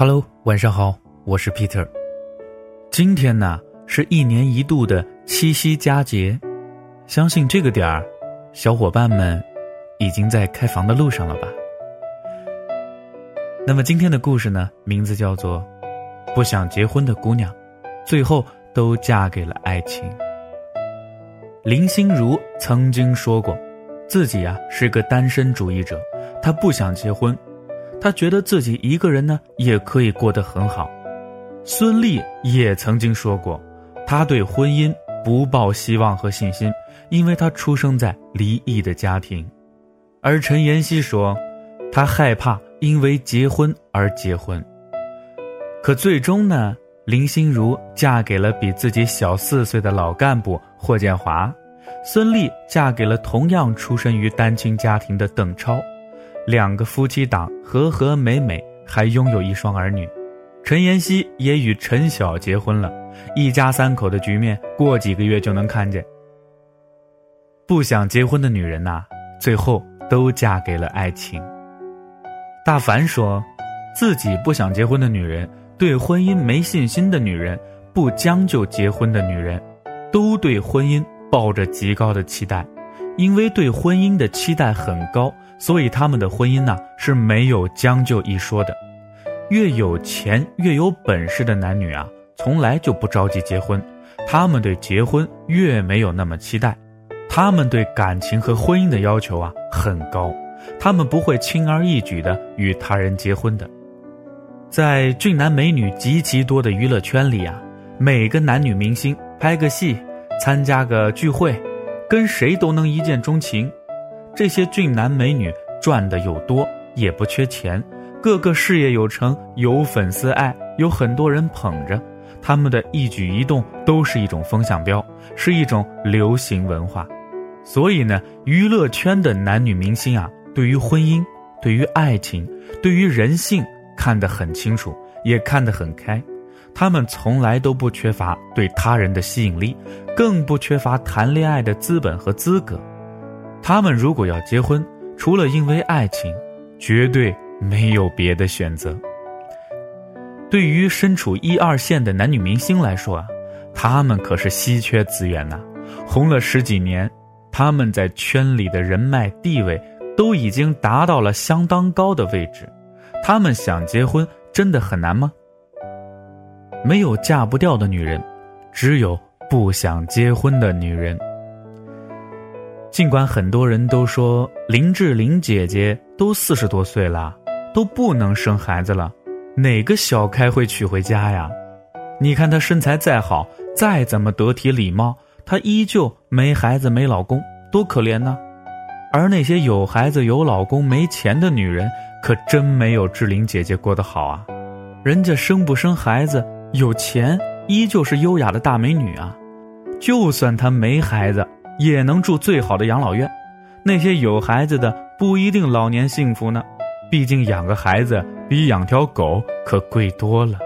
Hello，晚上好，我是 Peter。今天呢是一年一度的七夕佳节，相信这个点儿，小伙伴们已经在开房的路上了吧？那么今天的故事呢，名字叫做《不想结婚的姑娘，最后都嫁给了爱情》。林心如曾经说过，自己啊是个单身主义者，她不想结婚。他觉得自己一个人呢也可以过得很好。孙俪也曾经说过，她对婚姻不抱希望和信心，因为她出生在离异的家庭。而陈妍希说，她害怕因为结婚而结婚。可最终呢，林心如嫁给了比自己小四岁的老干部霍建华，孙俪嫁给了同样出身于单亲家庭的邓超。两个夫妻档和和美美，还拥有一双儿女。陈妍希也与陈晓结婚了，一家三口的局面过几个月就能看见。不想结婚的女人呐，最后都嫁给了爱情。大凡说，自己不想结婚的女人，对婚姻没信心的女人，不将就结婚的女人，都对婚姻抱着极高的期待，因为对婚姻的期待很高。所以他们的婚姻呢是没有将就一说的，越有钱越有本事的男女啊，从来就不着急结婚，他们对结婚越没有那么期待，他们对感情和婚姻的要求啊很高，他们不会轻而易举的与他人结婚的。在俊男美女极其多的娱乐圈里啊，每个男女明星拍个戏，参加个聚会，跟谁都能一见钟情。这些俊男美女赚的又多，也不缺钱，个个事业有成，有粉丝爱，有很多人捧着，他们的一举一动都是一种风向标，是一种流行文化。所以呢，娱乐圈的男女明星啊，对于婚姻、对于爱情、对于人性看得很清楚，也看得很开。他们从来都不缺乏对他人的吸引力，更不缺乏谈恋爱的资本和资格。他们如果要结婚，除了因为爱情，绝对没有别的选择。对于身处一二线的男女明星来说啊，他们可是稀缺资源呐。红了十几年，他们在圈里的人脉地位都已经达到了相当高的位置。他们想结婚，真的很难吗？没有嫁不掉的女人，只有不想结婚的女人。尽管很多人都说林志玲姐姐都四十多岁了，都不能生孩子了，哪个小开会娶回家呀？你看她身材再好，再怎么得体礼貌，她依旧没孩子没老公，多可怜呢。而那些有孩子有老公没钱的女人，可真没有志玲姐姐过得好啊。人家生不生孩子，有钱依旧是优雅的大美女啊。就算她没孩子。也能住最好的养老院，那些有孩子的不一定老年幸福呢，毕竟养个孩子比养条狗可贵多了。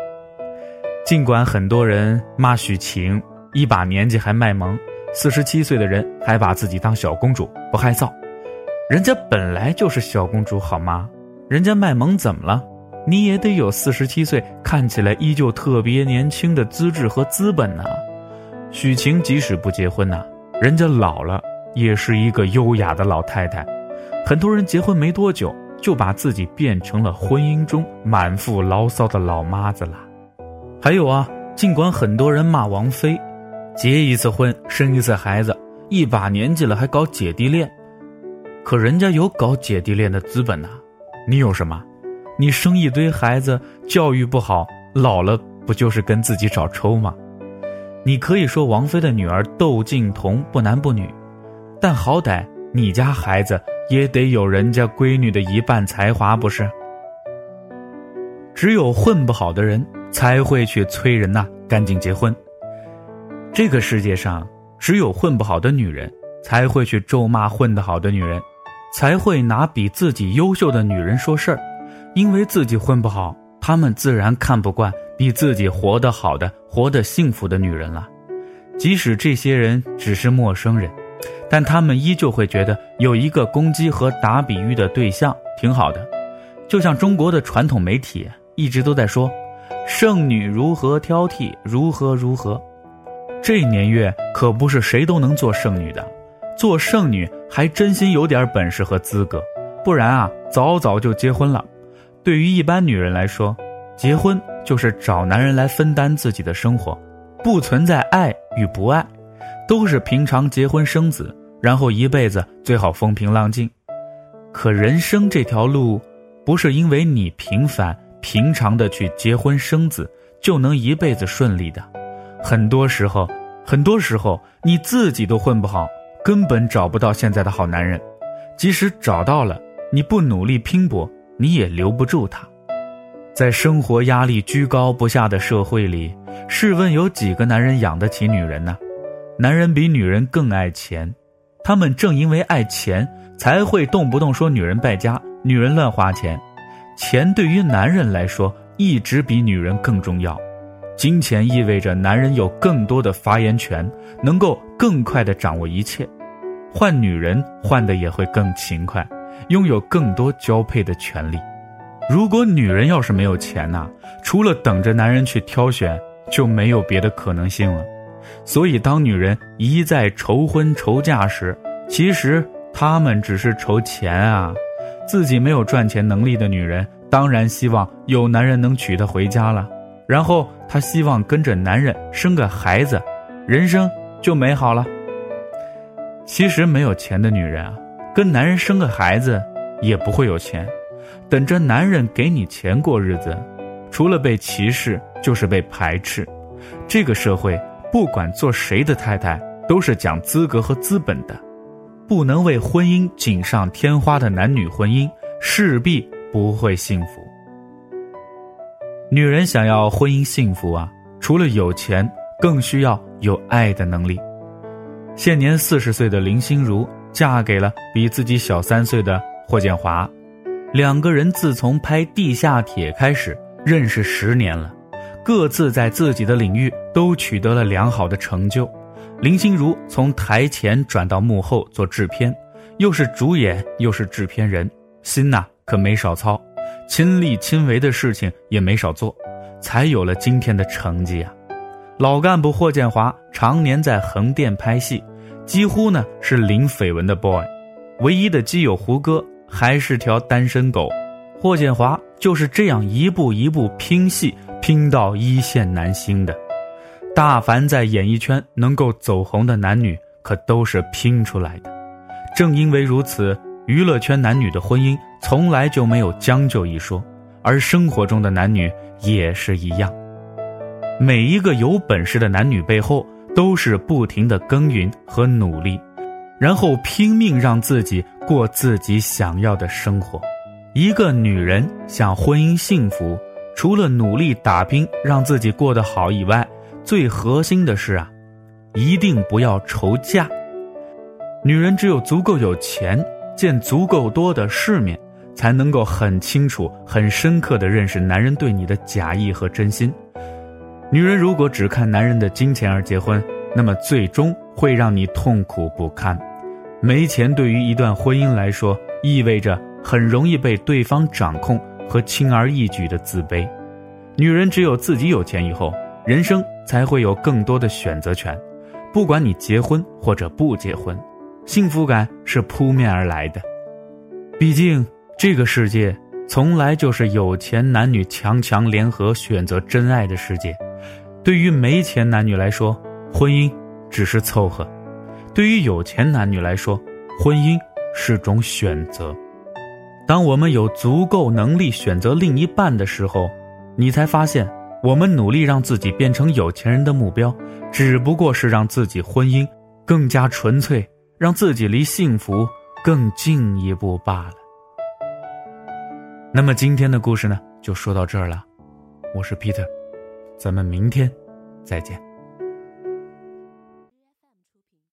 尽管很多人骂许晴一把年纪还卖萌，四十七岁的人还把自己当小公主不害臊，人家本来就是小公主好吗？人家卖萌怎么了？你也得有四十七岁看起来依旧特别年轻的资质和资本呢。许晴即使不结婚呐。人家老了也是一个优雅的老太太，很多人结婚没多久就把自己变成了婚姻中满腹牢骚的老妈子了。还有啊，尽管很多人骂王菲，结一次婚生一次孩子，一把年纪了还搞姐弟恋，可人家有搞姐弟恋的资本呐，你有什么？你生一堆孩子，教育不好，老了不就是跟自己找抽吗？你可以说王菲的女儿窦靖童不男不女，但好歹你家孩子也得有人家闺女的一半才华，不是？只有混不好的人才会去催人呐，赶紧结婚。这个世界上只有混不好的女人才会去咒骂混得好的女人，才会拿比自己优秀的女人说事儿，因为自己混不好，他们自然看不惯。比自己活得好的、活得幸福的女人了，即使这些人只是陌生人，但他们依旧会觉得有一个攻击和打比喻的对象挺好的。就像中国的传统媒体一直都在说，剩女如何挑剔，如何如何。这年月可不是谁都能做剩女的，做剩女还真心有点本事和资格，不然啊，早早就结婚了。对于一般女人来说，结婚就是找男人来分担自己的生活，不存在爱与不爱，都是平常结婚生子，然后一辈子最好风平浪静。可人生这条路，不是因为你平凡平常的去结婚生子就能一辈子顺利的。很多时候，很多时候你自己都混不好，根本找不到现在的好男人。即使找到了，你不努力拼搏，你也留不住他。在生活压力居高不下的社会里，试问有几个男人养得起女人呢？男人比女人更爱钱，他们正因为爱钱，才会动不动说女人败家、女人乱花钱。钱对于男人来说，一直比女人更重要。金钱意味着男人有更多的发言权，能够更快地掌握一切，换女人换的也会更勤快，拥有更多交配的权利。如果女人要是没有钱呐，除了等着男人去挑选，就没有别的可能性了。所以，当女人一再愁婚愁嫁时，其实她们只是愁钱啊。自己没有赚钱能力的女人，当然希望有男人能娶她回家了。然后她希望跟着男人生个孩子，人生就美好了。其实没有钱的女人啊，跟男人生个孩子也不会有钱，等着男人给你钱过日子，除了被歧视就是被排斥。这个社会不管做谁的太太都是讲资格和资本的，不能为婚姻锦上添花的男女婚姻势必不会幸福。女人想要婚姻幸福啊，除了有钱，更需要有爱的能力。现年四十岁的林心如嫁给了比自己小三岁的霍建华，两个人自从拍《地下铁》开始认识十年了，各自在自己的领域都取得了良好的成就。林心如从台前转到幕后做制片，又是主演又是制片人，心呐可没少操。亲力亲为的事情也没少做，才有了今天的成绩啊！老干部霍建华常年在横店拍戏，几乎呢是零绯闻的 boy，唯一的基友胡歌还是条单身狗。霍建华就是这样一步一步拼戏，拼到一线男星的。大凡在演艺圈能够走红的男女，可都是拼出来的。正因为如此。娱乐圈男女的婚姻从来就没有将就一说，而生活中的男女也是一样。每一个有本事的男女背后，都是不停的耕耘和努力，然后拼命让自己过自己想要的生活。一个女人想婚姻幸福，除了努力打拼让自己过得好以外，最核心的是啊，一定不要愁嫁。女人只有足够有钱。见足够多的世面，才能够很清楚、很深刻的认识男人对你的假意和真心。女人如果只看男人的金钱而结婚，那么最终会让你痛苦不堪。没钱对于一段婚姻来说，意味着很容易被对方掌控和轻而易举的自卑。女人只有自己有钱以后，人生才会有更多的选择权。不管你结婚或者不结婚。幸福感是扑面而来的，毕竟这个世界从来就是有钱男女强强联合选择真爱的世界。对于没钱男女来说，婚姻只是凑合；对于有钱男女来说，婚姻是种选择。当我们有足够能力选择另一半的时候，你才发现，我们努力让自己变成有钱人的目标，只不过是让自己婚姻更加纯粹。让自己离幸福更近一步罢了。那么今天的故事呢，就说到这儿了。我是 Peter，咱们明天再见。